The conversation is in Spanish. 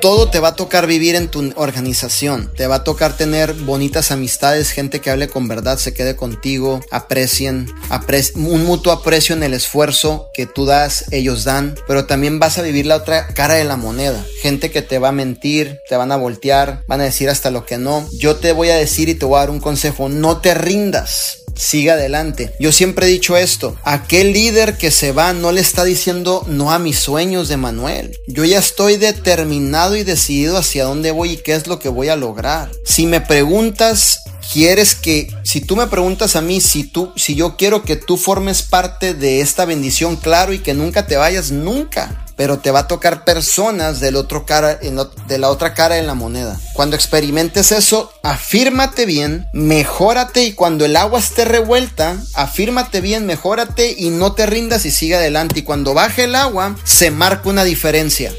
todo te va a tocar vivir en tu organización. Te va a tocar tener bonitas amistades, gente que hable con verdad, se quede contigo, aprecien, un mutuo aprecio en el esfuerzo que tú das, ellos dan, pero también vas a vivir la otra cara de la moneda. Gente que te va a mentir, te van a voltear, van a decir hasta lo que no. Yo te voy a decir y te voy a dar un consejo, no te rindas siga adelante. Yo siempre he dicho esto, aquel líder que se va no le está diciendo no a mis sueños de Manuel. Yo ya estoy determinado y decidido hacia dónde voy y qué es lo que voy a lograr. Si me preguntas quieres que, si tú me preguntas a mí, si tú, si yo quiero que tú formes parte de esta bendición, claro, y que nunca te vayas, nunca pero te va a tocar personas del otro cara, de la otra cara de la moneda. Cuando experimentes eso, afírmate bien, mejórate y cuando el agua esté revuelta, afírmate bien, mejórate y no te rindas y sigue adelante. Y cuando baje el agua, se marca una diferencia.